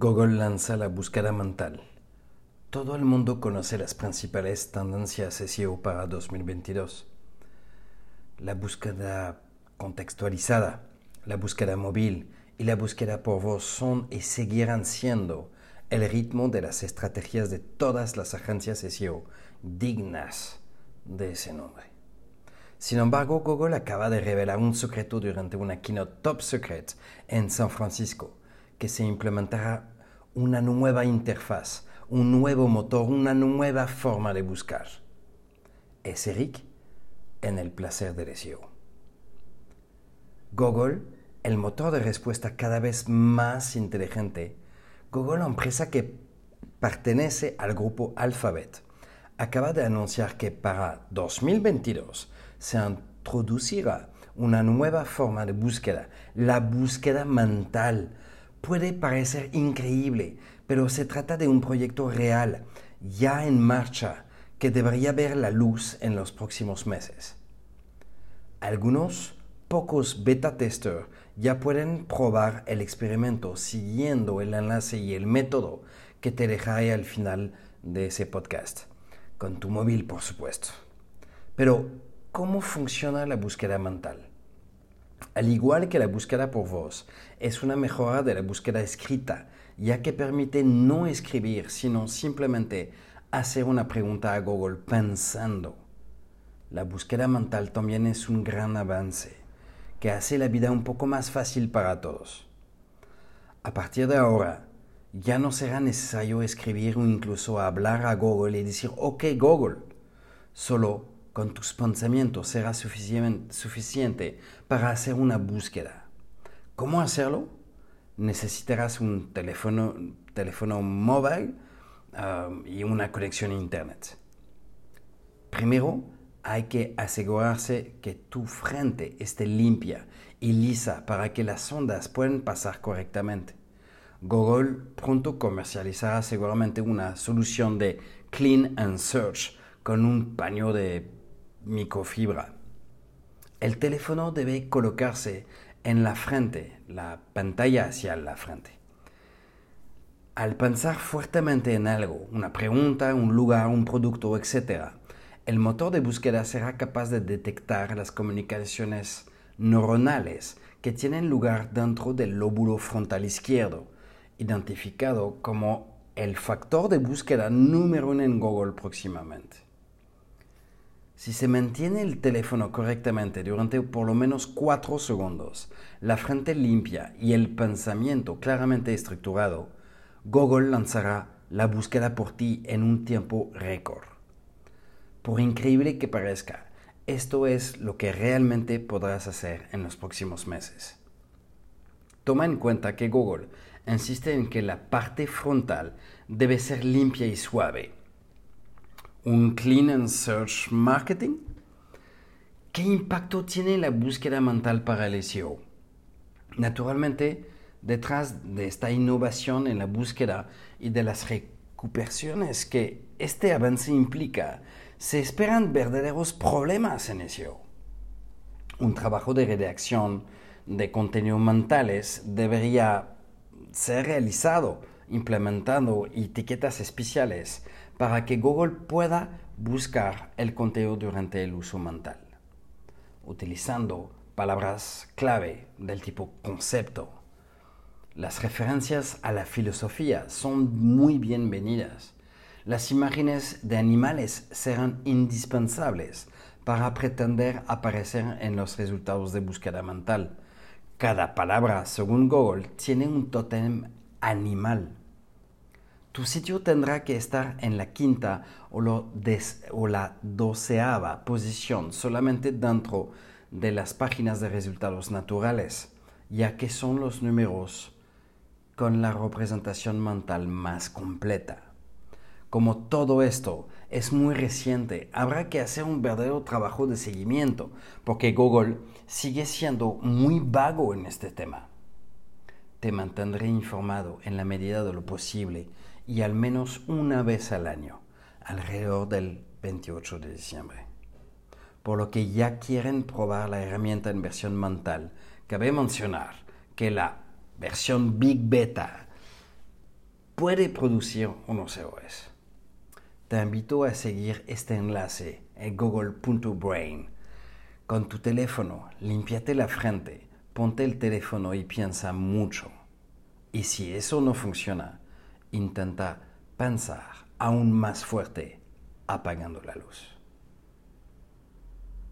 Google lanza la búsqueda mental. Todo el mundo conoce las principales tendencias SEO para 2022. La búsqueda contextualizada, la búsqueda móvil y la búsqueda por voz son y seguirán siendo el ritmo de las estrategias de todas las agencias SEO dignas de ese nombre. Sin embargo, Google acaba de revelar un secreto durante una keynote top secret en San Francisco, que se implementará una nueva interfaz, un nuevo motor, una nueva forma de buscar. Es Eric en el placer del SEO. Google, el motor de respuesta cada vez más inteligente, Google, empresa que pertenece al grupo Alphabet, acaba de anunciar que para 2022 se introducirá una nueva forma de búsqueda, la búsqueda mental. Puede parecer increíble, pero se trata de un proyecto real, ya en marcha, que debería ver la luz en los próximos meses. Algunos pocos beta testers ya pueden probar el experimento siguiendo el enlace y el método que te dejaré al final de ese podcast, con tu móvil por supuesto. Pero, ¿cómo funciona la búsqueda mental? Al igual que la búsqueda por voz, es una mejora de la búsqueda escrita, ya que permite no escribir, sino simplemente hacer una pregunta a Google pensando. La búsqueda mental también es un gran avance que hace la vida un poco más fácil para todos. A partir de ahora, ya no será necesario escribir o incluso hablar a Google y decir, ok Google, solo con tus pensamientos será suficiente para hacer una búsqueda. ¿Cómo hacerlo? Necesitarás un teléfono, móvil um, y una conexión a Internet. Primero, hay que asegurarse que tu frente esté limpia y lisa para que las ondas puedan pasar correctamente. Google pronto comercializará seguramente una solución de Clean and Search con un paño de microfibra. El teléfono debe colocarse en la frente, la pantalla hacia la frente. Al pensar fuertemente en algo, una pregunta, un lugar, un producto, etc., el motor de búsqueda será capaz de detectar las comunicaciones neuronales que tienen lugar dentro del lóbulo frontal izquierdo, identificado como el factor de búsqueda número uno en Google próximamente. Si se mantiene el teléfono correctamente durante por lo menos cuatro segundos, la frente limpia y el pensamiento claramente estructurado, Google lanzará la búsqueda por ti en un tiempo récord. Por increíble que parezca, esto es lo que realmente podrás hacer en los próximos meses. Toma en cuenta que Google insiste en que la parte frontal debe ser limpia y suave. ¿Un Clean and Search Marketing? ¿Qué impacto tiene la búsqueda mental para el SEO? Naturalmente, detrás de esta innovación en la búsqueda y de las recuperaciones que este avance implica, se esperan verdaderos problemas en SEO. Un trabajo de redacción de contenidos mentales debería ser realizado implementando etiquetas especiales para que Google pueda buscar el contenido durante el uso mental, utilizando palabras clave del tipo concepto. Las referencias a la filosofía son muy bienvenidas las imágenes de animales serán indispensables para pretender aparecer en los resultados de búsqueda mental. Cada palabra, según Google, tiene un tótem animal. Tu sitio tendrá que estar en la quinta o, la doceava posición solamente dentro de las páginas de resultados naturales, ya que son los números con la representación mental más completa. Como todo esto es muy reciente, habrá que hacer un verdadero trabajo de seguimiento, porque Google sigue siendo muy vago en este tema. Te mantendré informado en la medida de lo posible y al menos una vez al año, alrededor del 28 de diciembre. Por lo que ya quieren probar la herramienta en versión mental, cabe mencionar que la versión Big Beta puede producir unos errores. Te invito a seguir este enlace en google.brain. Con tu teléfono, limpiate la frente, ponte el teléfono y piensa mucho. Y si eso no funciona, intenta pensar aún más fuerte apagando la luz.